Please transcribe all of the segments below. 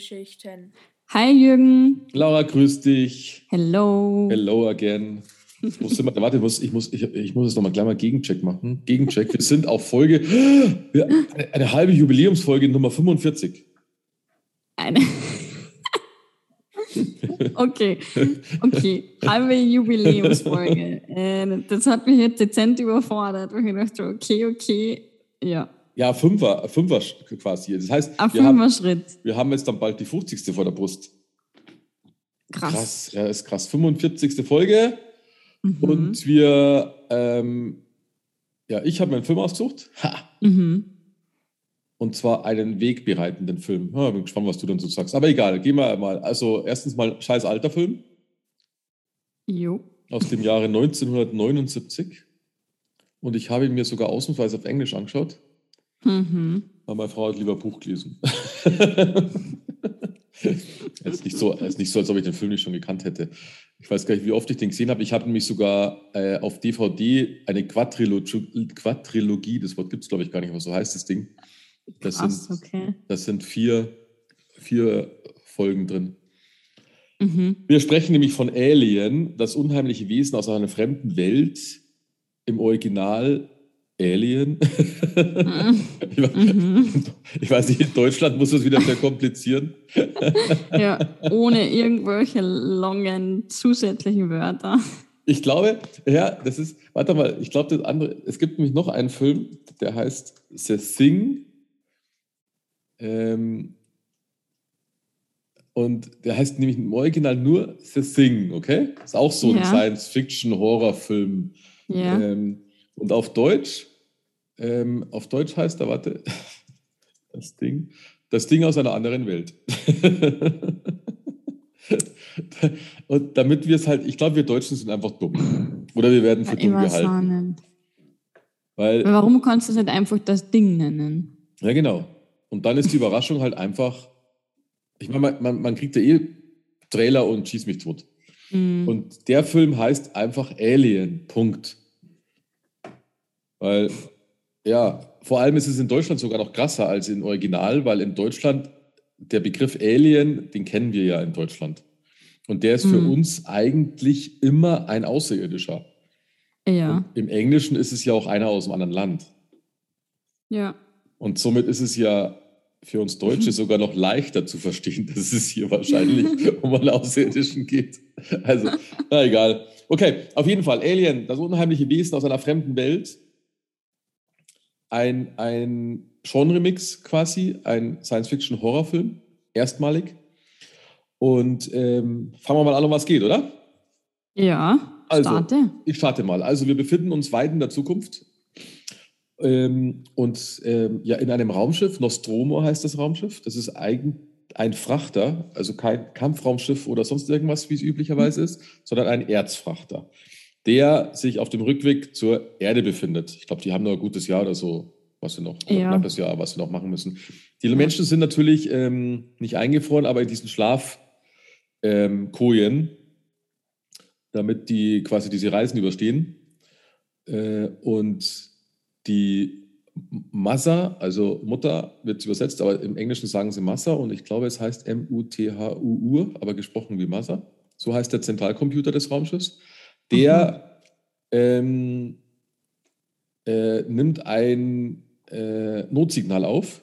Filmgeschichten. Hi Jürgen. Laura, grüß dich. Hello. Hello again. Ich muss immer, warte, ich muss, ich muss, ich, ich muss jetzt nochmal gleich mal Gegencheck machen. Gegencheck. Wir sind auf Folge, eine, eine halbe Jubiläumsfolge Nummer 45. Eine. okay, okay. Halbe Jubiläumsfolge. Äh, das hat mich jetzt dezent überfordert, weil ich dachte, okay, okay, ja. Ja, Fünfer, Fünfer quasi. Das heißt, Ein wir haben, wir haben jetzt dann bald die 50. vor der Brust. Krass. Krass, ja, ist krass. 45. Folge. Mhm. Und wir, ähm, ja, ich habe mir einen Film ausgesucht. Ha. Mhm. Und zwar einen wegbereitenden Film. Ja, bin gespannt, was du dann so sagst. Aber egal, gehen wir mal. Also, erstens mal scheiß alter Film Jo. aus dem Jahre 1979. Und ich habe ihn mir sogar ausnahmsweise auf Englisch angeschaut, Mhm. weil meine Frau hat lieber Buch gelesen. Es ist nicht so, ist nicht so, als ob ich den Film nicht schon gekannt hätte. Ich weiß gar nicht, wie oft ich den gesehen habe. Ich habe nämlich sogar äh, auf DVD eine Quadrilogie, Quadrilogie das Wort gibt es, glaube ich, gar nicht, aber so heißt das Ding. Das Krass, sind, okay. das sind vier, vier Folgen drin. Mhm. Wir sprechen nämlich von Alien, das unheimliche Wesen aus einer fremden Welt, im Original Alien. ich, Mhm. ich weiß nicht, in Deutschland muss das wieder verkomplizieren. Ja, ohne irgendwelche langen zusätzlichen Wörter. Ich glaube, ja, das ist, warte mal, ich glaube, das andere, es gibt nämlich noch einen Film, der heißt The Thing. Ähm, und der heißt nämlich im Original nur The Thing, okay? Ist auch so ein Ja. Science-Fiction-Horrorfilm. Ja. Ähm, und auf Deutsch, ähm, auf Deutsch heißt er, warte, das Ding, das Ding aus einer anderen Welt. und damit wir es halt, ich glaube, wir Deutschen sind einfach dumm. Oder wir werden für ich dumm gehalten. Weil, Warum kannst du es nicht einfach das Ding nennen? ja, genau. Und dann ist die Überraschung halt einfach, ich meine, man, man, man kriegt ja eh Trailer und schieß mich tot. Mhm. Und der Film heißt einfach Alien. Punkt. Weil, ja, vor allem ist es in Deutschland sogar noch krasser als im Original, weil in Deutschland der Begriff Alien, den kennen wir ja in Deutschland. Und der ist für Mhm. uns eigentlich immer ein Außerirdischer. ja, Und Im Englischen ist es ja auch einer aus einem anderen Land. ja. Und somit ist es ja für uns Deutsche sogar noch leichter zu verstehen, dass es hier wahrscheinlich um einen Außerirdischen geht. Also, na egal. Okay, auf jeden Fall, Alien, das unheimliche Wesen aus einer fremden Welt. Ein, ein Genre-Mix quasi, ein Science-Fiction-Horrorfilm, erstmalig. Und ähm, fangen wir mal an, um was geht, oder? Ja, Also, starte. Ich starte mal. Also wir befinden uns weit in der Zukunft ähm, und ähm, ja in einem Raumschiff. Nostromo heißt das Raumschiff. Das ist eigen, ein Frachter, also kein Kampfraumschiff oder sonst irgendwas, wie es üblicherweise ist, sondern ein Erzfrachter, der sich auf dem Rückweg zur Erde befindet. Ich glaube, die haben noch ein gutes Jahr oder so, was wir noch, Ja. knappes Jahr, was wir noch machen müssen. Die Menschen sind natürlich ähm, nicht eingefroren, aber in diesen Schlafkojen, ähm, damit die quasi diese Reisen überstehen. Äh, und die Massa, also Mutter wird übersetzt, aber im Englischen sagen sie Massa und ich glaube, es heißt M-U-T-H-U-U, aber gesprochen wie Massa. So heißt der Zentralcomputer des Raumschiffs. Der ähm, äh, nimmt ein äh, Notsignal auf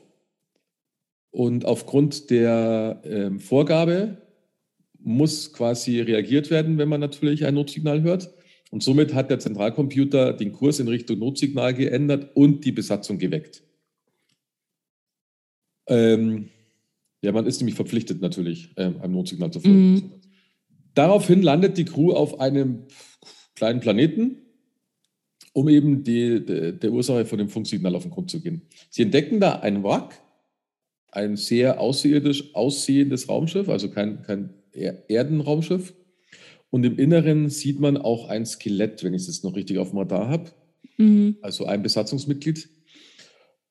und aufgrund der ähm, Vorgabe muss quasi reagiert werden, wenn man natürlich ein Notsignal hört. Und somit hat der Zentralcomputer den Kurs in Richtung Notsignal geändert und die Besatzung geweckt. Ähm, ja, man ist nämlich verpflichtet natürlich, ähm, einem Notsignal zu folgen. Mhm. Daraufhin landet die Crew auf einem kleinen Planeten, um eben die, de, der Ursache von dem Funksignal auf den Grund zu gehen. Sie entdecken da ein Wrack, ein sehr außerirdisch aussehendes Raumschiff, also kein, kein Er- Erdenraumschiff. Und im Inneren sieht man auch ein Skelett, wenn ich es jetzt noch richtig auf dem Radar habe Mhm. also ein Besatzungsmitglied.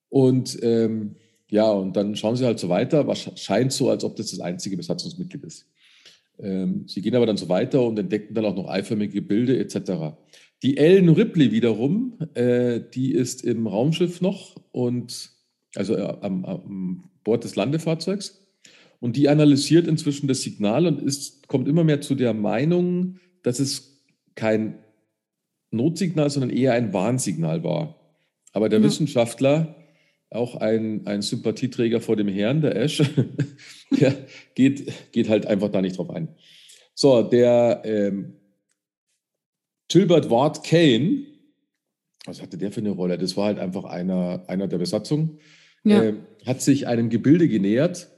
Und ähm, ja, und dann schauen sie halt so weiter. Was scheint so, als ob das das einzige Besatzungsmitglied ist. Ähm, sie gehen aber dann so weiter und entdecken dann auch noch eiförmige Gebilde etc. Die Ellen Ripley wiederum, äh, die ist im Raumschiff noch und also äh, am, am Bord des Landefahrzeugs. Und die analysiert inzwischen das Signal und ist, kommt immer mehr zu der Meinung, dass es kein Notsignal, sondern eher ein Warnsignal war. Aber der ja. Wissenschaftler, auch ein, ein Sympathieträger vor dem Herrn, der Ash, der geht, geht halt einfach da nicht drauf ein. So, der ähm, Gilbert Ward Kane, was hatte der für eine Rolle? Das war halt einfach einer, einer der Besatzung, ja. äh, hat sich einem Gebilde genähert,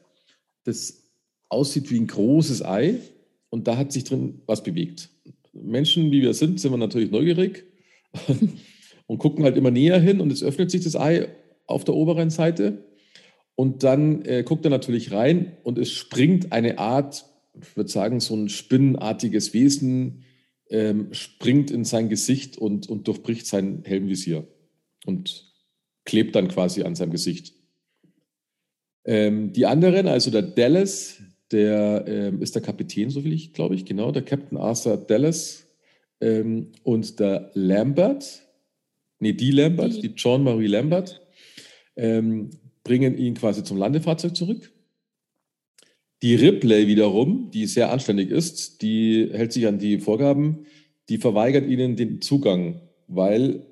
das aussieht wie ein großes Ei und da hat sich drin was bewegt. Menschen, wie wir sind, sind wir natürlich neugierig und gucken halt immer näher hin und es öffnet sich das Ei auf der oberen Seite und dann äh, guckt er natürlich rein und es springt eine Art, ich würde sagen, so ein spinnenartiges Wesen, ähm, springt in sein Gesicht und, und durchbricht sein Helmvisier und klebt dann quasi an seinem Gesicht. Ähm, die anderen, also der Dallas, der ähm, ist der Kapitän, so will ich, glaube ich, genau, der Captain Arthur Dallas ähm, und der Lambert, nee, die Lambert, die, die John Marie Lambert, ähm, bringen ihn quasi zum Landefahrzeug zurück. Die Ripley wiederum, die sehr anständig ist, die hält sich an die Vorgaben, die verweigert ihnen den Zugang, weil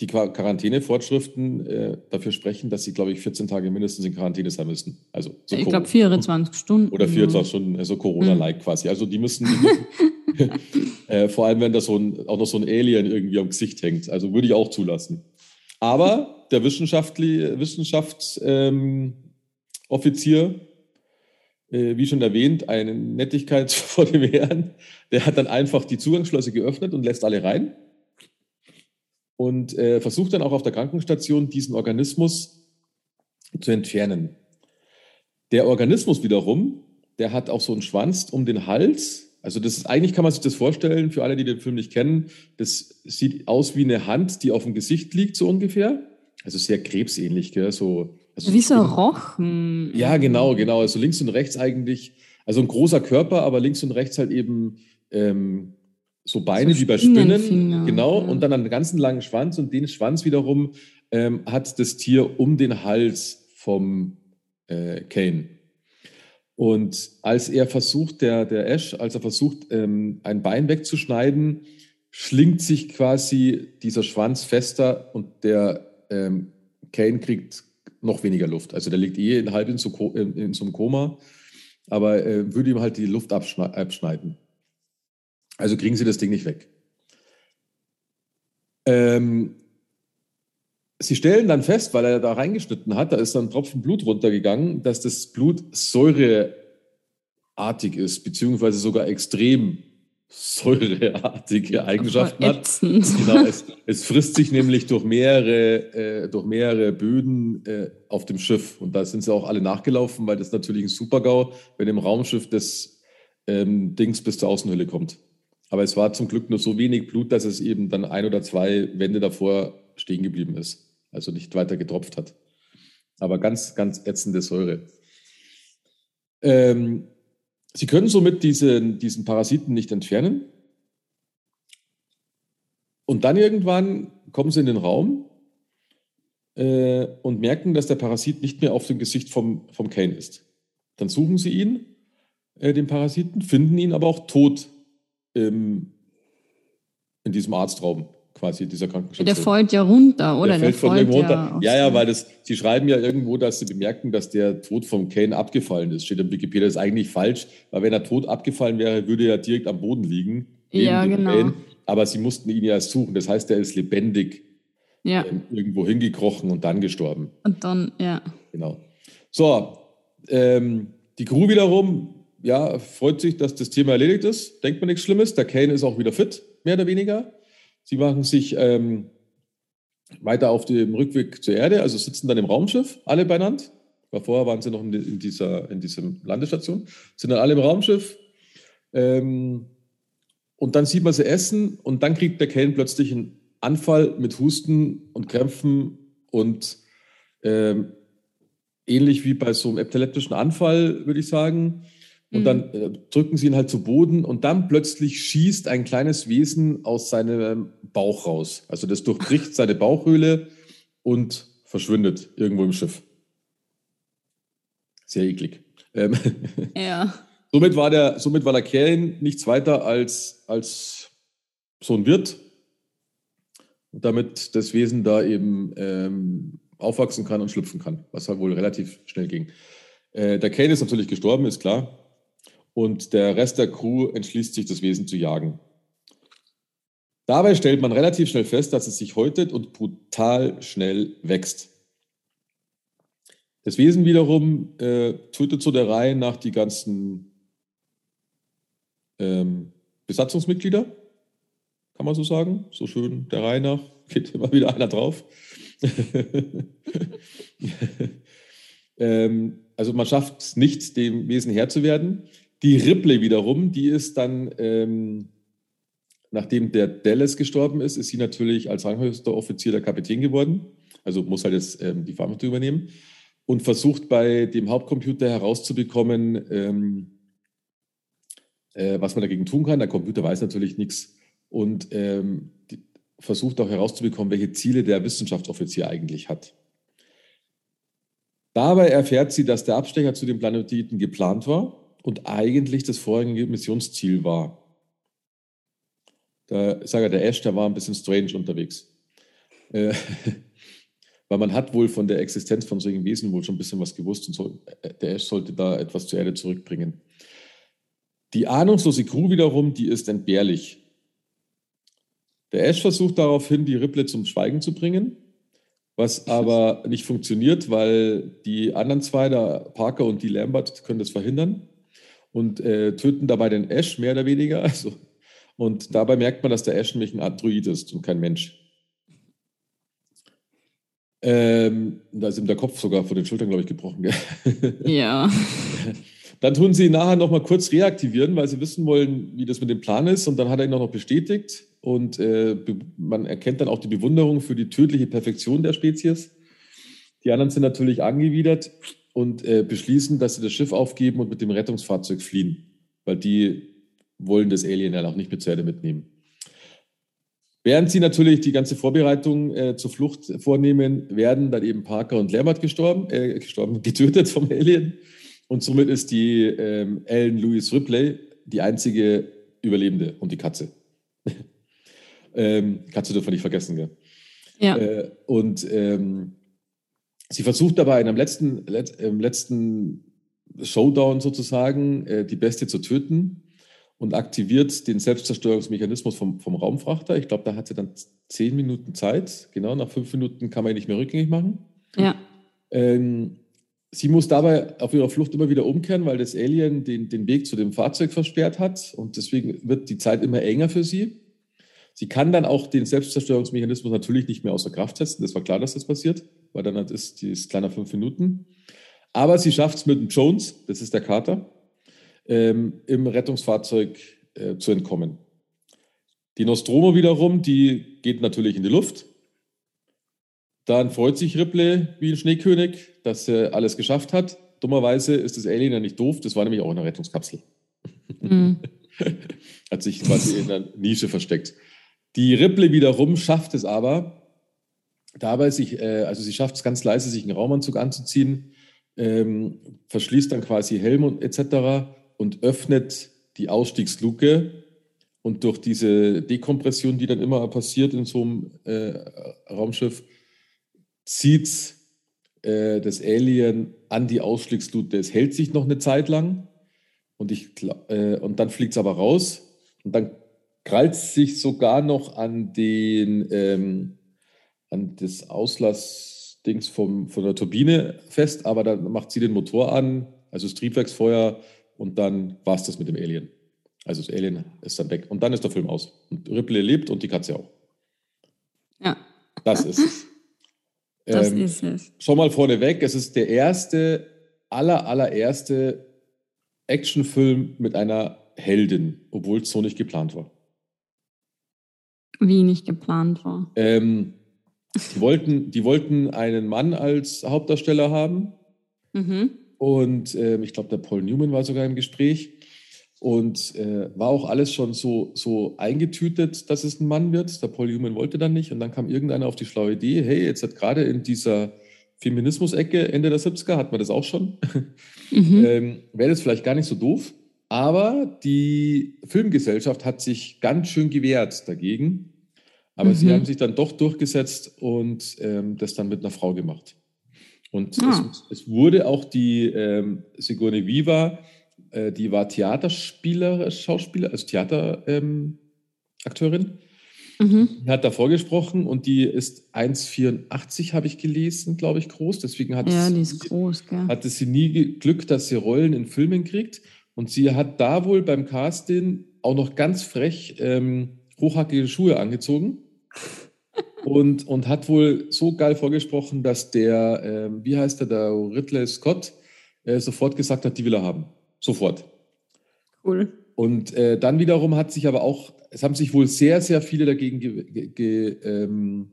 die Quarantänevorschriften äh, dafür sprechen, dass sie, glaube ich, 14 Tage mindestens in Quarantäne sein müssen. Also so ich glaube 24 Stunden. Oder 24 Stunden, also Corona-like mhm. quasi. Also die müssen, die müssen äh, vor allem wenn da so ein, auch noch so ein Alien irgendwie am Gesicht hängt. Also würde ich auch zulassen. Aber der Wissenschaftsoffizier, ähm, äh, wie schon erwähnt, eine Nettigkeit vor dem Herrn, der hat dann einfach die Zugangsschleuse geöffnet und lässt alle rein und äh, versucht dann auch auf der Krankenstation diesen Organismus zu entfernen. Der Organismus wiederum, der hat auch so einen Schwanz um den Hals. Also das ist, eigentlich kann man sich das vorstellen, für alle, die den Film nicht kennen, das sieht aus wie eine Hand, die auf dem Gesicht liegt, so ungefähr. Also sehr krebsähnlich, gell? So, also wie so ein Rochen. Ja, genau, genau. Also links und rechts eigentlich, also ein großer Körper, aber links und rechts halt eben ähm, so Beine so wie bei Spinnen, genau, ja. und dann einen ganzen langen Schwanz und den Schwanz wiederum ähm, hat das Tier um den Hals vom äh, Kane. Und als er versucht, der, der Ash, als er versucht, ähm, ein Bein wegzuschneiden, schlingt sich quasi dieser Schwanz fester und der ähm, Kane kriegt noch weniger Luft. Also der liegt eh halb in so, in, in so einem Koma, aber äh, würde ihm halt die Luft abschneiden. Also kriegen sie das Ding nicht weg. Ähm, sie stellen dann fest, weil er da reingeschnitten hat, da ist dann ein Tropfen Blut runtergegangen, dass das Blut säureartig ist, beziehungsweise sogar extrem säureartige Eigenschaften hat. Genau, es, es, frisst sich nämlich durch mehrere, äh, durch mehrere Böden äh, auf dem Schiff. Und da sind sie auch alle nachgelaufen, weil das natürlich ein Super-GAU, wenn im Raumschiff das ähm, Dings bis zur Außenhülle kommt. Aber es war zum Glück nur so wenig Blut, dass es eben dann ein oder zwei Wände davor stehen geblieben ist. Also nicht weiter getropft hat. Aber ganz, ganz ätzende Säure. Ähm, Sie können somit diesen, diesen Parasiten nicht entfernen. Und dann irgendwann kommen Sie in den Raum äh, und merken, dass der Parasit nicht mehr auf dem Gesicht vom, vom Kane ist. Dann suchen Sie ihn, äh, den Parasiten, finden ihn aber auch tot im, in diesem Arztraum quasi dieser Krankenstation. Der fällt ja runter, oder? Der, der fällt von irgendwo runter. Ja, ja, weil das, sie schreiben ja irgendwo, dass sie bemerken, dass der Tod von Kane abgefallen ist. Steht im Wikipedia, das ist eigentlich falsch, weil wenn er tot abgefallen wäre, würde er direkt am Boden liegen. Ja, genau. Kane. Aber sie mussten ihn ja suchen. Das heißt, er ist lebendig ja. ähm, irgendwo hingekrochen und dann gestorben. Und dann, ja. Genau. So, ähm, die Crew wiederum ja, freut sich, dass das Thema erledigt ist. Denkt man nichts Schlimmes. Der Kane ist auch wieder fit, mehr oder weniger. Sie machen sich ähm, weiter auf dem Rückweg zur Erde, also sitzen dann im Raumschiff, alle beieinander. Weil vorher waren sie noch in, dieser in dieser Landestation, sind dann alle im Raumschiff. Ähm, und dann sieht man sie essen und dann kriegt der Kane plötzlich einen Anfall mit Husten und Krämpfen und ähm, ähnlich wie bei so einem epileptischen Anfall, würde ich sagen. Und mhm. dann äh, drücken sie ihn halt zu Boden und dann plötzlich schießt ein kleines Wesen aus seinem Bauch raus. Also das durchbricht seine Bauchhöhle und verschwindet irgendwo im Schiff. Sehr eklig. Ähm, ja. somit, war der, somit war der Kane nichts weiter als, als so ein Wirt, damit das Wesen da eben ähm, aufwachsen kann und schlüpfen kann, was halt wohl relativ schnell ging. Äh, der Kane ist natürlich gestorben, ist klar. Und der Rest der Crew entschließt sich, das Wesen zu jagen. Dabei stellt man relativ schnell fest, dass es sich häutet und brutal schnell wächst. Das Wesen wiederum äh, tötet so der Reihe nach die ganzen ähm, Besatzungsmitglieder, kann man so sagen. So schön der Reihe nach, geht immer wieder einer drauf. ähm, also man schafft es nicht, dem Wesen Herr zu werden. Die Ripley wiederum, die ist dann, ähm, nachdem der Dallas gestorben ist, ist sie natürlich als ranghöchster Offizier der Kapitän geworden. Also muss halt jetzt ähm, die Verantwortung übernehmen und versucht bei dem Hauptcomputer herauszubekommen, ähm, äh, was man dagegen tun kann. Der Computer weiß natürlich nichts und ähm, die, versucht auch herauszubekommen, welche Ziele der Wissenschaftsoffizier eigentlich hat. Dabei erfährt sie, dass der Abstecher zu den Planeten geplant war und eigentlich das vorherige Missionsziel war. Da sage der Ash, der war ein bisschen strange unterwegs. Äh, weil man hat wohl von der Existenz von solchen Wesen wohl schon ein bisschen was gewusst und so, äh, der Ash sollte da etwas zur Erde zurückbringen. Die ahnungslose Crew wiederum, die ist entbehrlich. Der Ash versucht daraufhin, die Ripley zum Schweigen zu bringen, was aber nicht funktioniert, weil die anderen zwei, der Parker und die Lambert, können das verhindern und äh, töten dabei den Ash mehr oder weniger. Also, und dabei merkt man, dass der Ash nämlich ein Android ist und kein Mensch. Ähm, da ist ihm der Kopf sogar vor den Schultern, glaube ich, gebrochen. Ja. Dann tun sie ihn nachher nochmal kurz reaktivieren, weil sie wissen wollen, wie das mit dem Plan ist. Und dann hat er ihn auch noch bestätigt. Und äh, man erkennt dann auch die Bewunderung für die tödliche Perfektion der Spezies. Die anderen sind natürlich angewidert und äh, beschließen, dass sie das Schiff aufgeben und mit dem Rettungsfahrzeug fliehen. Weil die wollen das Alien ja auch nicht mit zur Erde mitnehmen. Während sie natürlich die ganze Vorbereitung äh, zur Flucht vornehmen, werden dann eben Parker und Lambert gestorben, äh, gestorben, getötet vom Alien. Und somit ist die ähm, Ellen Louise Ripley die einzige Überlebende und die Katze. ähm, Katze dürfen wir nicht vergessen, gell? Ja. Äh, und ähm, sie versucht dabei in einem letzten, let, im letzten Showdown sozusagen äh, die Bestie zu töten und aktiviert den Selbstzerstörungsmechanismus vom, vom Raumfrachter. Ich glaube, da hat sie dann zehn Minuten Zeit. Genau, nach fünf Minuten kann man ihn nicht mehr rückgängig machen. Ja. Ähm, sie muss dabei auf ihrer Flucht immer wieder umkehren, weil das Alien den, den Weg zu dem Fahrzeug versperrt hat. Und deswegen wird die Zeit immer enger für sie. Sie kann dann auch den Selbstzerstörungsmechanismus natürlich nicht mehr außer Kraft setzen. Das war klar, dass das passiert, weil dann ist die kleiner fünf Minuten. Aber sie schafft es mit dem Jones, das ist der Kater, ähm, im Rettungsfahrzeug äh, zu entkommen. Die Nostromo wiederum, die geht natürlich in die Luft. Dann freut sich Ripley wie ein Schneekönig, dass er alles geschafft hat. Dummerweise ist das Alien ja nicht doof, das war nämlich auch eine Rettungskapsel. Mhm. hat sich quasi in einer Nische versteckt. Die Ripley wiederum schafft es aber, dabei sich, äh, also sie schafft es ganz leise, sich einen Raumanzug anzuziehen, ähm, verschließt dann quasi Helm und etc und öffnet die Ausstiegsluke. Und durch diese Dekompression, die dann immer passiert in so einem äh, Raumschiff, zieht äh, das Alien an die Ausstiegsluke. Es hält sich noch eine Zeit lang und, ich, äh, und dann fliegt es aber raus und dann krallt es sich sogar noch an den ähm, an das Auslassdings vom, von der Turbine fest, aber dann macht sie den Motor an, also das Triebwerksfeuer und dann war es das mit dem Alien. Also das Alien ist dann weg. Und dann ist der Film aus. Und Ripley lebt und die Katze auch. Ja. Das ist es. Das ähm, ist es. Schon mal vorneweg, es ist der erste, aller, allererste Actionfilm mit einer Heldin, obwohl es so nicht geplant war. Wie nicht geplant war? Ähm, die, wollten, die wollten einen Mann als Hauptdarsteller haben Mhm. Und ähm, ich glaube, der Paul Newman war sogar im Gespräch. Und äh, war auch alles schon so, so eingetütet, dass es ein Mann wird. Der Paul Newman wollte dann nicht. Und dann kam irgendeiner auf die schlaue Idee, hey, jetzt hat gerade in dieser Feminismus-Ecke Ende der 70er, hat man das auch schon, Mhm. ähm, wäre das vielleicht gar nicht so doof. Aber die Filmgesellschaft hat sich ganz schön gewehrt dagegen. Aber sie Mhm. haben sich dann doch durchgesetzt und ähm, das dann mit einer Frau gemacht. Und Ah. es, es wurde auch die ähm, Sigourney Viva, äh, die war Theaterspieler, Schauspieler, also Theaterakteurin, ähm. Mhm. Hat davor gesprochen und die ist 1,84 habe ich gelesen, glaube ich, groß. Deswegen hat, Ja, sie, die ist groß, gell? hatte sie nie Glück, dass sie Rollen in Filmen kriegt. Und sie hat da wohl beim Casting auch noch ganz frech ähm, hochhackige Schuhe angezogen. Und, und hat wohl so geil vorgesprochen, dass der, ähm, wie heißt der, der Ridley Scott, äh, sofort gesagt hat, die will er haben. Sofort. Cool. Und äh, dann wiederum hat sich aber auch, es haben sich wohl sehr, sehr viele dagegen ge ge ge ähm,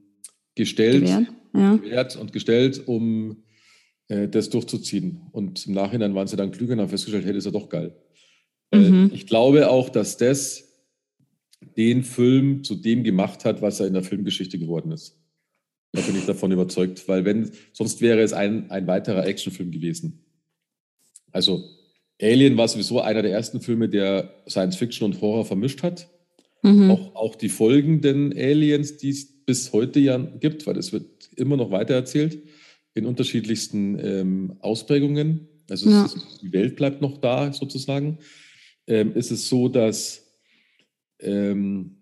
gestellt, Gewährt. Ja. und gestellt, um äh, das durchzuziehen. Und im Nachhinein waren sie dann klüger und haben festgestellt, hey, das ist ja doch geil. Mhm. Äh, ich glaube auch, dass das den Film zu dem gemacht hat, was er in der Filmgeschichte geworden ist. Da bin ich davon überzeugt, weil wenn, sonst wäre es ein, ein weiterer Actionfilm gewesen. Also Alien war sowieso einer der ersten Filme, der Science Fiction und Horror vermischt hat. Mhm. Auch, auch die folgenden Aliens, die es bis heute ja gibt, weil es wird immer noch weitererzählt, in unterschiedlichsten ähm, Ausprägungen. Also Ja. ist, die Welt bleibt noch da sozusagen. Ähm, ist es so, dass ähm,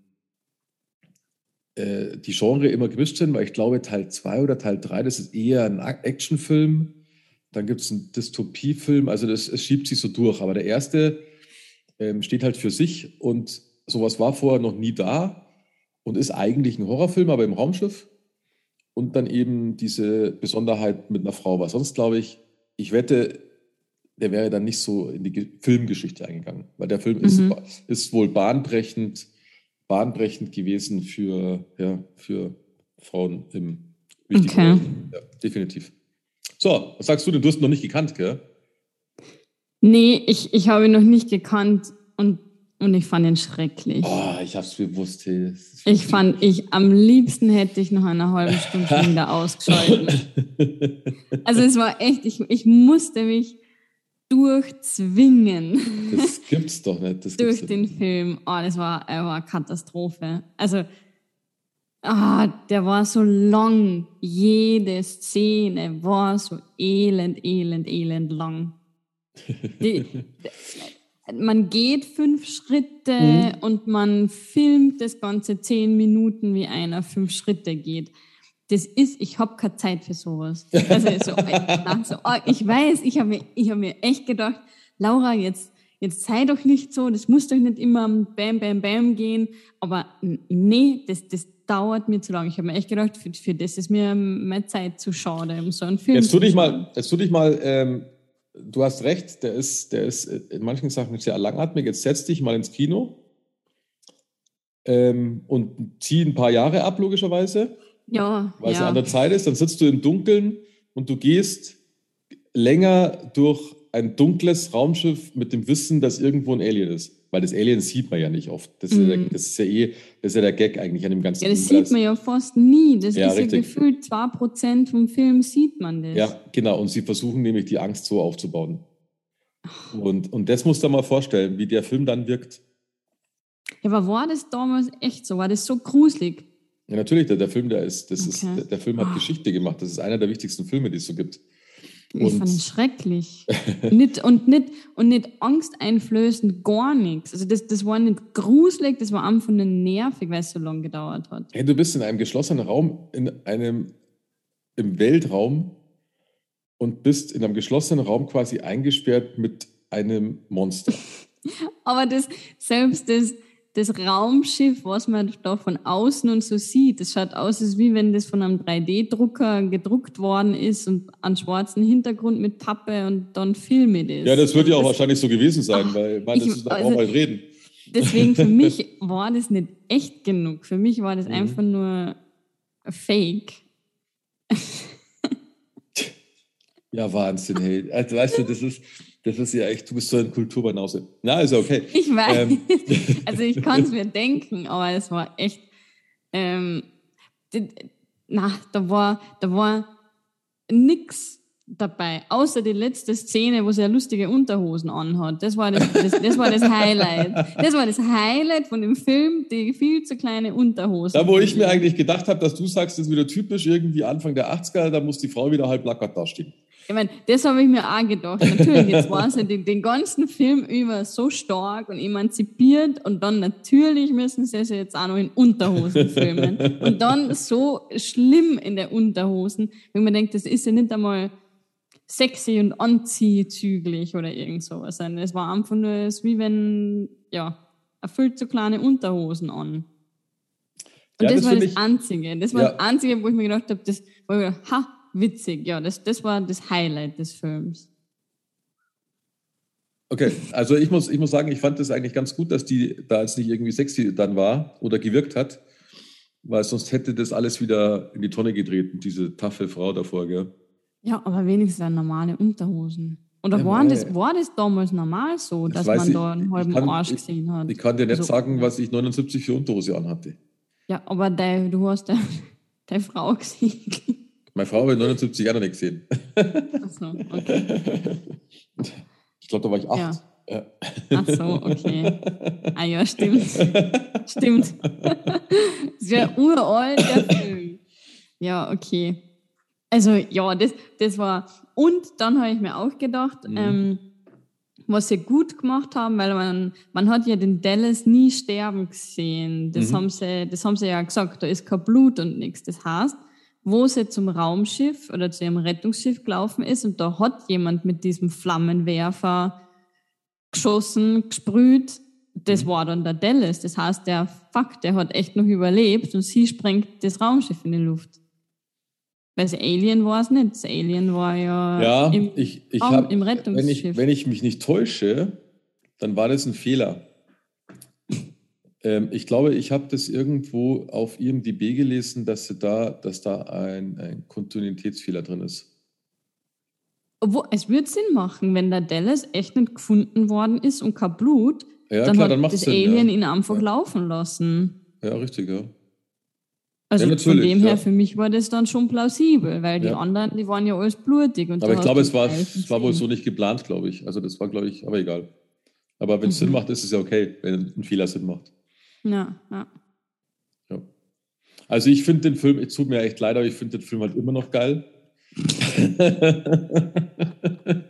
äh, die Genre immer gemischt sind, weil ich glaube, Teil 2 oder Teil 3, das ist eher ein Actionfilm. Dann gibt es einen Dystopiefilm, also das, es schiebt sich so durch. Aber der erste ähm, steht halt für sich und sowas war vorher noch nie da und ist eigentlich ein Horrorfilm, aber im Raumschiff. Und dann eben diese Besonderheit mit einer Frau. Weil sonst glaube ich, ich wette, der wäre dann nicht so in die Ge- Filmgeschichte eingegangen. Weil der Film ist, Mhm. ba- ist wohl bahnbrechend, bahnbrechend gewesen für, ja, für Frauen im wichtigen Okay. Ja, definitiv. So, was sagst du denn? Du hast ihn noch nicht gekannt, gell? Nee, ich, ich habe ihn noch nicht gekannt und, und ich fand ihn schrecklich. Oh, ich hab's bewusst. Hey. Ich fand, ich am liebsten hätte ich noch eine halbe Stunde wieder ausgeschaltet. Also es war echt, ich, ich musste mich durchzwingen Das gibt's doch nicht. Das durch den nicht. Film. Oh, das war, äh, war eine Katastrophe. Also, ah, der war so lang. Jede Szene war so elend, elend, elend lang. Die, man geht fünf Schritte Mhm. und man filmt das Ganze zehn Minuten, wie einer fünf Schritte geht. Das ist, ich habe keine Zeit für sowas. Also so, also, oh, ich weiß, ich habe mir, ich hab mir echt gedacht, Laura, jetzt, jetzt sei doch nicht so, das muss doch nicht immer bam, bam, bam gehen. Aber nee, das, das dauert mir zu lange. Ich habe mir echt gedacht, für, für das ist mir meine Zeit zu schade, um so einen Film Jetzt tu dich mal, jetzt tu dich mal, ähm, du hast recht, der ist, der ist in manchen Sachen sehr langatmig. Jetzt setz dich mal ins Kino ähm, und zieh ein paar Jahre ab, logischerweise, Ja, weil es ja. an der Zeit ist. Dann sitzt du im Dunkeln und du gehst länger durch ein dunkles Raumschiff mit dem Wissen, dass irgendwo ein Alien ist. Weil das Alien sieht man ja nicht oft. Das ist, ja, der, Mhm. das ist ja eh, das ist ja der Gag eigentlich an dem ganzen Ja, das weil sieht man ja fast nie. Das Ja, ist ja richtig. gefühlt 2% vom Film sieht man das. Ja, genau. Und sie versuchen nämlich die Angst so aufzubauen. Und, und das musst du dir mal vorstellen, wie der Film dann wirkt. Ja, aber war das damals echt so? War das so gruselig? Ja, natürlich, der, der Film, der ist, das ist, Okay. der, der Film hat Ah. Geschichte gemacht. Das ist einer der wichtigsten Filme, die es so gibt. Ich Und- fand ihn schrecklich. nicht, und, nicht, und nicht angsteinflößend, gar nichts. Also das, das war nicht gruselig, das war einfach nur nervig, weil es so lange gedauert hat. Hey, du bist in einem geschlossenen Raum, in einem, im Weltraum und bist in einem geschlossenen Raum quasi eingesperrt mit einem Monster. Aber das, selbst das, das Raumschiff, was man da von außen und so sieht, das schaut aus, als wie wenn das von einem 3D-Drucker gedruckt worden ist und an schwarzen Hintergrund mit Pappe und dann filme das. Ja, das wird ja auch das, wahrscheinlich so gewesen sein, Ach, weil man, das ist also- mal reden. Deswegen für mich war das nicht echt genug. Für mich war das Mhm. einfach nur fake. Ja, Wahnsinn, hey. Also, weißt du, das ist, das ist ja echt, du bist so ein Kulturbanause. Na, ist okay. Ich weiß. Ähm. Also ich kann es mir denken, aber es war echt, ähm, na, da war, da war nix dabei, außer die letzte Szene, wo sie ja lustige Unterhosen anhat. Das war das, das, das, war das Highlight. Das war das Highlight von dem Film, die viel zu kleine Unterhosen. Da, wo ich mir eigentlich gedacht habe, dass du sagst, das ist wieder typisch irgendwie Anfang der 80er, da muss die Frau wieder halb lackert dastehen. Ich meine, das habe ich mir auch gedacht. Natürlich, jetzt war sie den, den, ganzen Film über so stark und emanzipiert und dann natürlich müssen sie sich jetzt auch noch in Unterhosen filmen. Und dann so schlimm in der Unterhosen, wenn man denkt, das ist ja nicht einmal sexy und anziehzüglich oder irgend sowas. Es war einfach nur wie wenn, ja, erfüllt so kleine Unterhosen an. Und ja, das, das war das Einzige. Das war ja. das Einzige, wo ich mir gedacht habe, das, wo ich gedacht, ha, witzig. Ja, das, das war das Highlight des Films. Okay, also ich muss, ich muss sagen, ich fand das eigentlich ganz gut, dass die da jetzt nicht irgendwie sexy dann war oder gewirkt hat, weil sonst hätte das alles wieder in die Tonne getreten, diese taffe Frau davor, gell? Ja, aber wenigstens normale Unterhosen. Oder ja, waren das, war das damals normal so, dass man ich, da einen halben kann, Arsch gesehen hat? Ich kann dir nicht also, sagen, was ich 79 für Unterhose anhatte. Ja, aber de, du hast deine Frau gesehen. Meine Frau ich 79 auch noch nicht gesehen. Achso, okay. Ich glaube, da war ich acht. Ja. Ach so, okay. Ah ja, stimmt. stimmt. Das ja uralt, der Film. Ja, okay. Also ja, das, das war. Und dann habe ich mir auch gedacht, mhm. ähm, was sie gut gemacht haben, weil man, man hat ja den Dallas nie sterben gesehen. Das, mhm. haben sie, das haben sie ja gesagt, da ist kein Blut und nichts. Das heißt, wo sie zum Raumschiff oder zu ihrem Rettungsschiff gelaufen ist und da hat jemand mit diesem Flammenwerfer geschossen, gesprüht. Das mhm. war dann der Dallas. Das heißt, der Fuck, der hat echt noch überlebt und sie sprengt das Raumschiff in die Luft. Weil das Alien war es nicht. Das Alien war ja, ja im, ich, ich hab, im Rettungsschiff. Wenn ich, wenn ich mich nicht täusche, dann war das ein Fehler. Ähm, ich glaube, ich habe das irgendwo auf IMDb gelesen, dass, da, dass da ein, ein Kontinuitätsfehler drin ist. Obwohl, es würde Sinn machen, wenn der Dallas echt nicht gefunden worden ist und kein Blut, ja, dann klar, hat dann das Sinn, Alien ja. ihn einfach ja. laufen lassen. Ja, richtig, ja. Also ja, von dem her, für mich war das dann schon plausibel, weil die anderen, die waren ja alles blutig. aber ich glaube, es war, es war wohl so nicht geplant, glaube ich. Also das war, glaube ich, aber egal. Aber wenn es mhm. Sinn macht, ist es ja okay, wenn ein Fehler Sinn macht. Ja, ja. ja. Also ich finde den Film, es tut mir echt leid, aber ich finde den Film halt immer noch geil.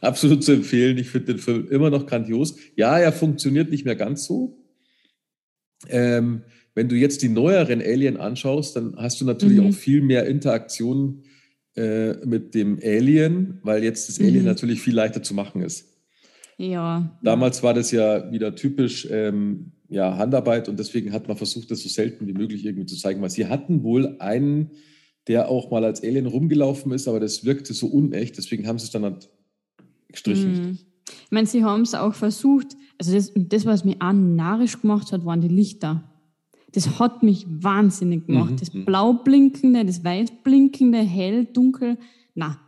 Absolut zu empfehlen. Ich finde den Film immer noch grandios. Ja, er funktioniert nicht mehr ganz so. Ähm, wenn du jetzt die neueren Alien anschaust, dann hast du natürlich mhm. auch viel mehr Interaktion äh, mit dem Alien, weil jetzt das Alien mhm. natürlich viel leichter zu machen ist. Ja. Damals war das ja wieder typisch ähm, ja, Handarbeit und deswegen hat man versucht, das so selten wie möglich irgendwie zu zeigen. Weil sie hatten wohl einen, der auch mal als Alien rumgelaufen ist, aber das wirkte so unecht, deswegen haben sie es dann halt gestrichen. Mhm. Ich meine, sie haben es auch versucht, also das, das, was mich auch narrisch gemacht hat, waren die Lichter. Das hat mich wahnsinnig gemacht. Mhm. Das mhm. blau blinkende, das weiß blinkende, hell, dunkel. Na,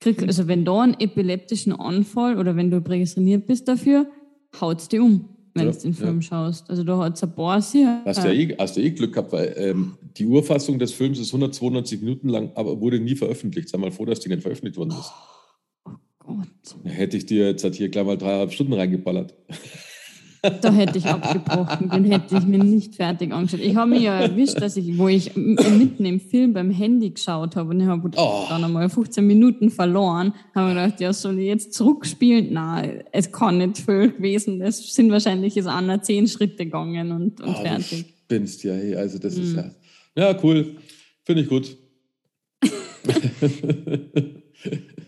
krieg, also wenn da einen epileptischen Anfall oder wenn du prädestiniert bist dafür, haut's dir um, wenn ja, du den Film ja. schaust. Also da hat es ein paar sehr. Hast, ja eh, hast du eh Glück gehabt, weil ähm, die Urfassung des Films ist 192 Minuten lang, aber wurde nie veröffentlicht. Sei mal froh, dass die nicht veröffentlicht worden ist. Oh, oh Gott. Hätte ich dir jetzt halt hier gleich mal dreieinhalb Stunden reingeballert. Da hätte ich abgebrochen, den hätte ich mir nicht fertig angeschaut. Ich habe mich ja erwischt, dass ich, wo ich mitten im Film beim Handy geschaut habe und ich habe oh. dann einmal 15 Minuten verloren, habe mir gedacht, ja, soll ich jetzt zurückspielen? Nein, es kann nicht viel gewesen. Es sind wahrscheinlich jetzt Anna zehn Schritte gegangen und, und oh, fertig. Du spinnst ja, hey, also das hm. ist ja. Ja, cool. Finde ich gut.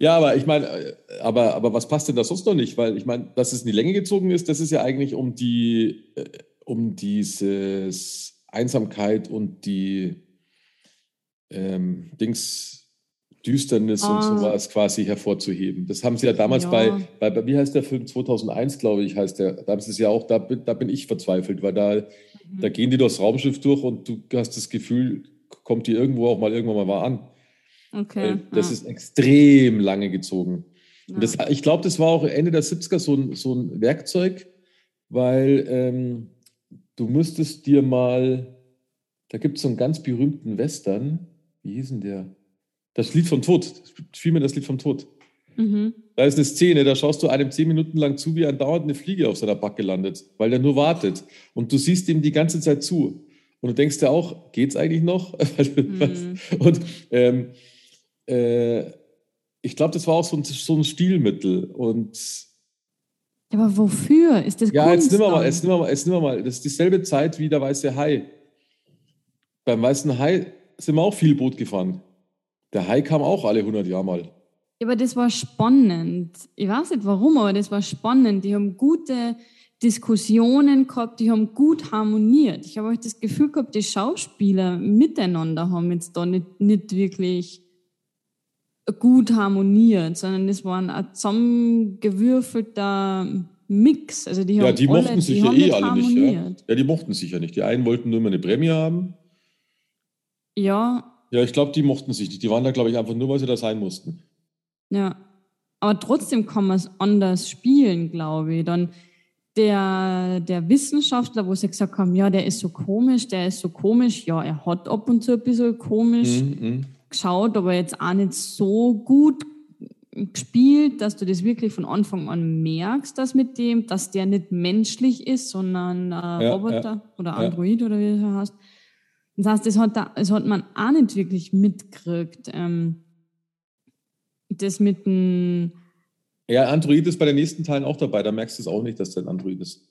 Ja, aber ich meine, äh, aber, aber was passt denn da sonst noch nicht? Weil ich meine, dass es in die Länge gezogen ist, das ist ja eigentlich um die, äh, um dieses Einsamkeit und die ähm, Dings, Düsternis ah. und sowas quasi hervorzuheben. Das haben sie ja damals ja. Bei, bei, bei, wie heißt der Film, 2001, glaube ich, heißt der, da ist es ja auch, da, da bin ich verzweifelt, weil da, mhm. da gehen die durchs Raumschiff durch und du hast das Gefühl, kommt die irgendwo auch mal irgendwann mal an. Okay. Das ja. ist extrem lange gezogen. Ja. Das, ich glaube, das war auch Ende der 70er so ein, so ein Werkzeug, weil ähm, du müsstest dir mal, da gibt es so einen ganz berühmten Western, wie hieß denn der? Das Lied vom Tod, spiel mir das Lied vom Tod. Mhm. Da ist eine Szene, da schaust du einem zehn Minuten lang zu, wie andauernd eine Fliege auf seiner Backe landet, weil der nur wartet. Und du siehst ihm die ganze Zeit zu. Und du denkst dir auch, geht's eigentlich noch? Mhm. Und ähm, äh, ich glaube, das war auch so ein, so ein Stilmittel. Und Aber wofür? Ist das ja, jetzt Kunst nimm wir mal, jetzt wir mal, jetzt nimm wir mal. Das ist dieselbe Zeit wie der weiße Hai. Beim weißen Hai sind wir auch viel Boot gefahren. Der Hai kam auch alle 100 Jahre mal. Ja, aber das war spannend. Ich weiß nicht warum, aber das war spannend. Die haben gute Diskussionen gehabt, die haben gut harmoniert. Ich habe auch das Gefühl gehabt, die Schauspieler miteinander haben jetzt da nicht, nicht wirklich gut harmoniert, sondern das war ein zusammengewürfelter Mix. Also die Ja, die alle, mochten sich die ja eh nicht alle nicht. Ja. ja, die mochten sich ja nicht. Die einen wollten nur immer eine Prämie haben. Ja, Ja, ich glaube, die mochten sich nicht. Die waren da, glaube ich, einfach nur, weil sie da sein mussten. Ja, aber trotzdem kann man es anders spielen, glaube ich. Dann der, der Wissenschaftler, wo sie gesagt haben, ja, der ist so komisch, der ist so komisch. Ja, er hat ab und zu ein bisschen komisch Mhm, mhm. Geschaut, aber jetzt auch nicht so gut gespielt, dass du das wirklich von Anfang an merkst, dass mit dem, dass der nicht menschlich ist, sondern äh, Ja, Roboter oder ja. Android oder wie das heißt. Das heißt, das hat, da, das hat man auch nicht wirklich mitgekriegt. Ähm, das mit dem, Ja, Android ist bei den nächsten Teilen auch dabei. Da merkst du es auch nicht, dass der ein Android ist.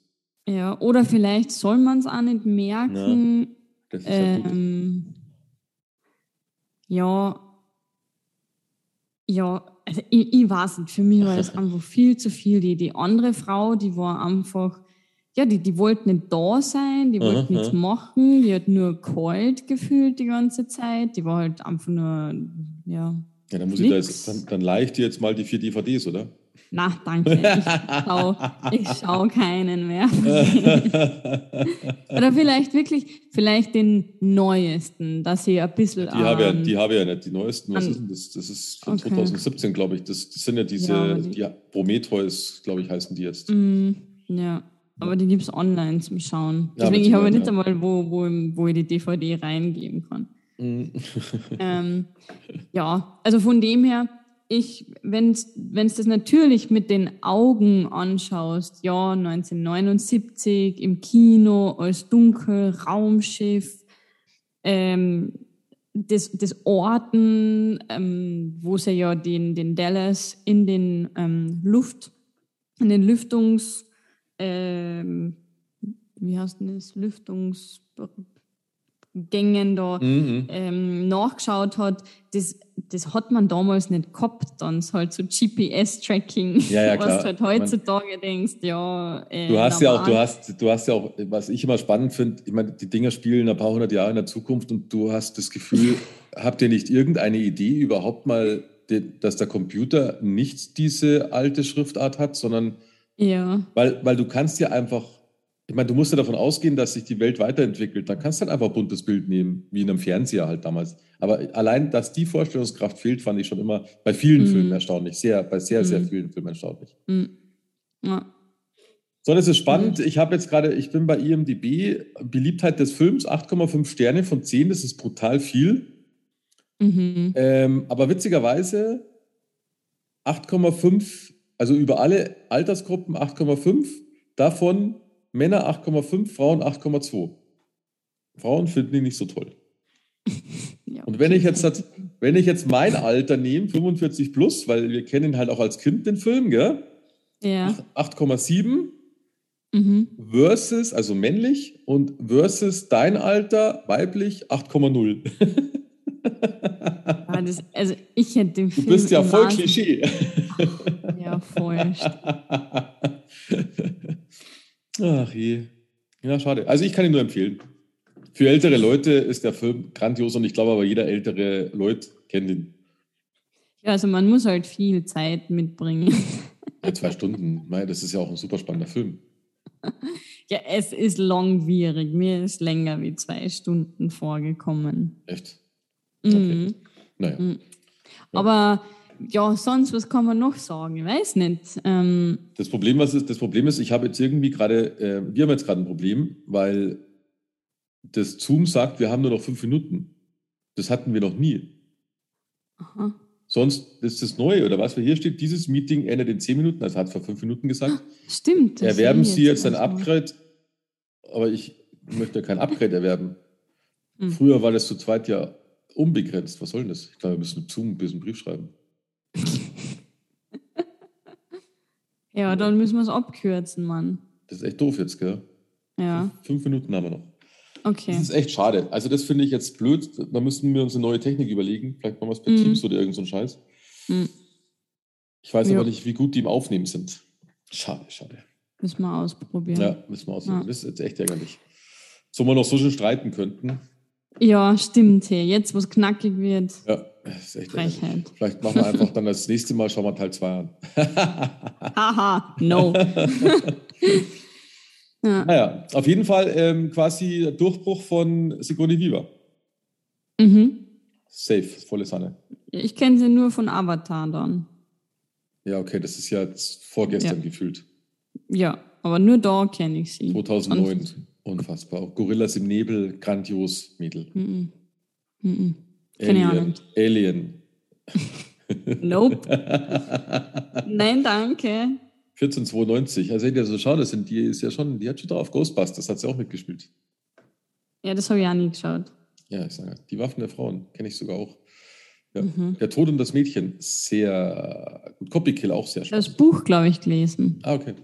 ja, oder vielleicht soll man es auch nicht merken. Das ist ja gut. Ähm, ja, ja, also ich, ich weiß nicht, für mich war das einfach viel zu viel. Die, die andere Frau, die war einfach, ja, die, die wollte nicht da sein, die wollte Aha, nichts machen, die hat nur kalt gefühlt die ganze Zeit, die war halt einfach nur, ja, Ja, dann muss ich da jetzt, dann, dann leih ich dir jetzt mal die vier DVDs, oder? Na, danke, ich schau, ich schau keinen mehr. Oder vielleicht wirklich, vielleicht den neuesten, dass sie ein bisschen. Die habe ja, ähm, die habe ja nicht. Die neuesten, was an- ist denn das? Das ist von Okay. 2017, glaube ich. Das, das sind ja diese, Ja, die- die, Prometheus, glaube ich, heißen die jetzt. Mm, ja, aber die gibt es online zum Schauen. Ja, Deswegen aber ich habe die- nicht einmal, wo, wo, wo ich die DVD reingeben kann. Mhm. ähm, ja, also von dem her, ich, wenn es das natürlich mit den Augen anschaust, ja, 1979 im Kino als dunkel Raumschiff, ähm, das, das Orten, ähm, wo sie ja den, den Dallas in den ähm, Luft, in den Lüftungs, ähm, wie heißt denn das, Lüftungsgängen da Mhm. ähm, nachgeschaut hat, das, das hat man damals nicht gehabt, dann halt so GPS-Tracking, Ja, ja, was halt heutzutage denkst, ja. Äh, Du hast ja auch, du hast, du hast ja auch, was ich immer spannend finde, ich meine, die Dinger spielen ein paar hundert Jahre in der Zukunft und du hast das Gefühl, habt ihr nicht irgendeine Idee überhaupt mal, dass der Computer nicht diese alte Schriftart hat, sondern Ja, weil, weil du kannst ja einfach, ich meine, du musst ja davon ausgehen, dass sich die Welt weiterentwickelt. Dann kannst du halt einfach ein buntes Bild nehmen, wie in einem Fernseher halt damals. Aber allein, dass die Vorstellungskraft fehlt, fand ich schon immer bei vielen Mhm. Filmen erstaunlich. Sehr, bei sehr, sehr Mhm. vielen Filmen erstaunlich. mm, ja. So, das ist spannend. Ich habe jetzt gerade, ich bin bei IMDb, Beliebtheit des Films 8,5 Sterne von 10, das ist brutal viel. Mhm. Ähm, aber witzigerweise 8,5, also über alle Altersgruppen 8,5, davon Männer 8,5, Frauen 8,2. Frauen finden ihn nicht so toll. ja Und wenn ich jetzt, wenn ich jetzt mein Alter nehme, 45 plus, weil wir kennen ihn halt auch als Kind, den Film, gell? Ja. 8,7 Mhm. versus, also männlich, und versus dein Alter, weiblich, 8,0. Ah, das, also ich hätte den Du Film. bist ja voll Klischee. Ja, voll. Ach je. Ja, schade. Also ich kann ihn nur empfehlen. Für ältere Leute ist der Film grandios und ich glaube aber jeder ältere Leute kennt ihn. Ja, also man muss halt viel Zeit mitbringen. Ja, zwei Stunden. Das ist ja auch ein super spannender Film. Ja, es ist langwierig. Mir ist länger wie zwei Stunden vorgekommen. Echt. Mhm. Naja. Mhm. Aber ja, sonst, was kann man noch sagen? Ich weiß nicht. Ähm, Das Problem, was ist, das Problem ist, ich habe jetzt irgendwie gerade, äh, wir haben jetzt gerade ein Problem, weil das Zoom sagt, wir haben nur noch fünf Minuten. Das hatten wir noch nie. aha. Sonst ist das neu, oder was? Hier steht, dieses Meeting endet in zehn Minuten, also hat vor fünf Minuten gesagt. Stimmt. das Erwerben Sie jetzt ein erst mal. Upgrade, aber ich möchte kein Upgrade erwerben. Hm. Früher war das zu zweit ja unbegrenzt. Was soll denn das? Ich glaube, wir müssen Zoom ein bisschen Brief schreiben. Ja, dann müssen wir es abkürzen, Mann. Das ist echt doof jetzt, gell? Ja, Fünf Minuten haben wir noch. okay. Das ist echt schade. Also, das finde ich jetzt blöd. Da müssten wir uns eine neue Technik überlegen. Vielleicht machen wir es per Mhm. Teams oder irgend so ein Scheiß. Mhm. Ich weiß Ja. aber nicht, wie gut die im Aufnehmen sind. Schade, schade. Müssen wir ausprobieren. Ja, müssen wir aussehen. Ja. Das ist jetzt echt ärgerlich. So wir noch so schön streiten könnten. Ja, stimmt. Hey. Jetzt, wo es knackig wird. Ja, echt. Frechheit. Vielleicht machen wir einfach dann das nächste Mal, schauen wir Teil 2 an. Haha, no. ja. Naja, auf jeden Fall ähm, quasi Durchbruch von Sigourney Viva. mhm. Safe, volle Sanne. Ich kenne sie nur von Avatar dann. Ja, okay, das ist ja vorgestern Ja. gefühlt. Ja, aber nur da kenne ich sie. 2009. Sonst- Unfassbar. Auch Gorillas im Nebel, grandios, Mädel. Mhm. Mhm. Keine Alien. Ahnung. Alien. Nope. Nein, danke. 1492. Also, wenn ihr so schaut, das sind die ist ja schon, die hat schon drauf. Ghostbusters hat sie auch mitgespielt. Ja, das habe ich auch nie geschaut. Ja, ich sage, die Waffen der Frauen kenne ich sogar auch. Ja. Mhm. Der Tod und das Mädchen, sehr gut. Copykill auch sehr spannend. das Buch, glaube ich, gelesen. Ah, okay.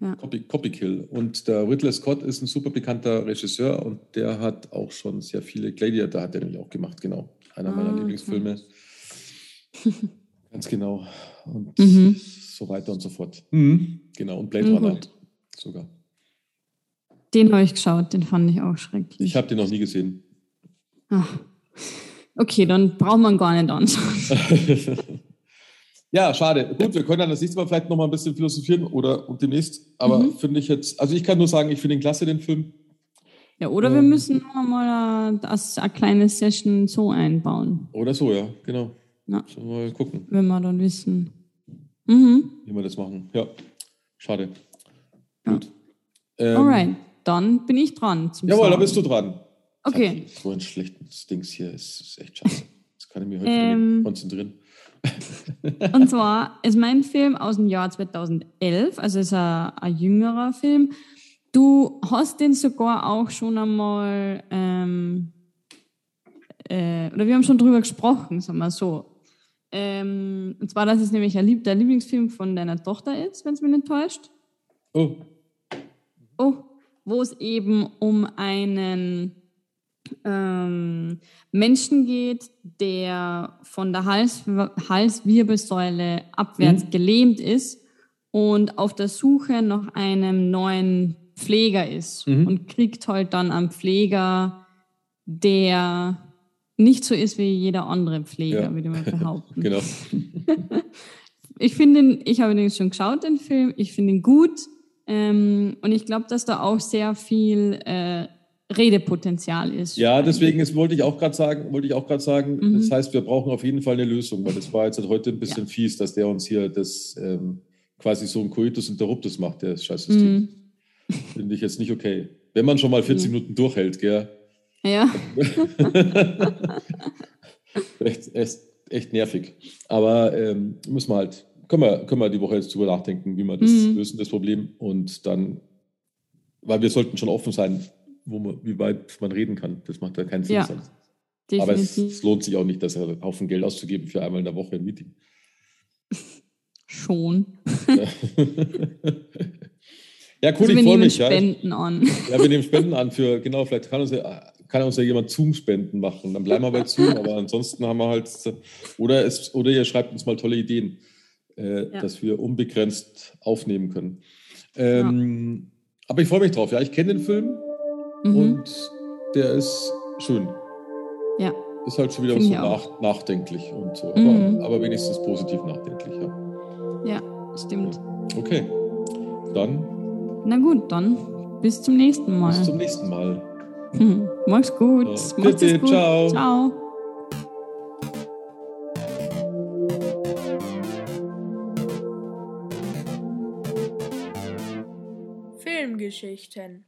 Ja. Copy, Copykill. Und der Ridley Scott ist ein super bekannter Regisseur und der hat auch schon sehr viele Gladiator hat er nämlich auch gemacht, genau. Einer meiner Ah, okay. Lieblingsfilme. Ganz genau. Und Mhm. so weiter und so fort. Mhm. Genau. Und Blade Mhm, Runner gut. sogar. Den habe ich geschaut, den fand ich auch schrecklich. Ich habe den noch nie gesehen. Ach. Okay, dann braucht man gar nicht anschauen. ja, schade. Gut, wir können dann das nächste Mal vielleicht noch mal ein bisschen philosophieren oder demnächst. Aber Mhm. finde ich jetzt, also ich kann nur sagen, ich finde ihn klasse, den Film. Ja, oder wir Ähm. müssen noch mal eine, das- eine kleine Session so einbauen, Oder so, ja, genau. Ja. Wir mal gucken, wenn wir dann wissen. Mhm. wie wir das machen. Ja, schade. Ja. Gut. Ähm, Alright, dann bin ich dran. Zum Jawohl, da bist du dran. Okay. So ein schlechtes Dings hier ist, ist echt scheiße. Das kann ich mir heute Ähm. konzentrieren. Und zwar ist mein Film aus dem Jahr 2011, also ist ein, ein jüngerer Film. Du hast den sogar auch schon einmal, ähm, äh, oder wir haben schon drüber gesprochen, sagen wir so. Ähm, und zwar, dass es nämlich ein Lieb der Lieblingsfilm von deiner Tochter ist, wenn es mich nicht täuscht. Oh, Oh, wo es eben um einen ähm, Menschen geht, der von der Hals Halswirbelsäule abwärts Mhm. gelähmt ist und auf der Suche nach einem neuen Pfleger ist Mhm. und kriegt halt dann einen Pfleger, der nicht so ist wie jeder andere Pfleger, Ja. würde ich mal behaupten. genau. Ich finde ihn, ich habe den schon geschaut, den Film. Ich finde ihn gut. Ähm, und ich glaube, dass da auch sehr viel äh, Redepotenzial ist. Ja, deswegen ist, wollte ich auch gerade sagen, wollte ich auch gerade sagen, Mhm. das heißt, wir brauchen auf jeden Fall eine Lösung, weil das war jetzt halt heute ein bisschen fies, dass der uns hier das ähm, quasi so ein Coitus interruptus macht, der Scheißsystem. Mhm. Finde ich jetzt nicht okay. Wenn man schon mal 40 Mhm. Minuten durchhält, gell? Ja, echt, echt, echt nervig. Aber ähm, müssen wir halt, können wir, können wir die Woche jetzt drüber nachdenken, wie wir das Mhm. lösen, das Problem. Und dann, weil wir sollten schon offen sein, wo man, wie weit man reden kann. Das macht ja keinen Sinn. Ja. Aber es, es lohnt sich auch nicht, dass er einen Haufen Geld auszugeben für einmal in der Woche ein Meeting. schon. ja, cool, Also ich freue mich. Ja. Spenden an. ja, wir nehmen Spenden an für, genau, vielleicht kann uns ja, kann uns ja jemand Zoom-Spenden machen. Dann bleiben wir bei Zoom, aber ansonsten haben wir halt, oder, es, oder ihr schreibt uns mal tolle Ideen, äh, Ja. dass wir unbegrenzt aufnehmen können. Ähm, Aber ich freue mich drauf. Ja, ich kenne den Film mhm. und der ist schön. Ja. Ist halt schon wieder Find so nach, nachdenklich und so, aber, mhm. aber, wenigstens positiv nachdenklich. Ja, ja stimmt. Okay, dann. Na gut, dann bis zum nächsten Mal. Bis zum nächsten Mal. Hm. Mach's gut. Ja. Macht's Bitte, gut. Ciao. ciao. Filmgeschichten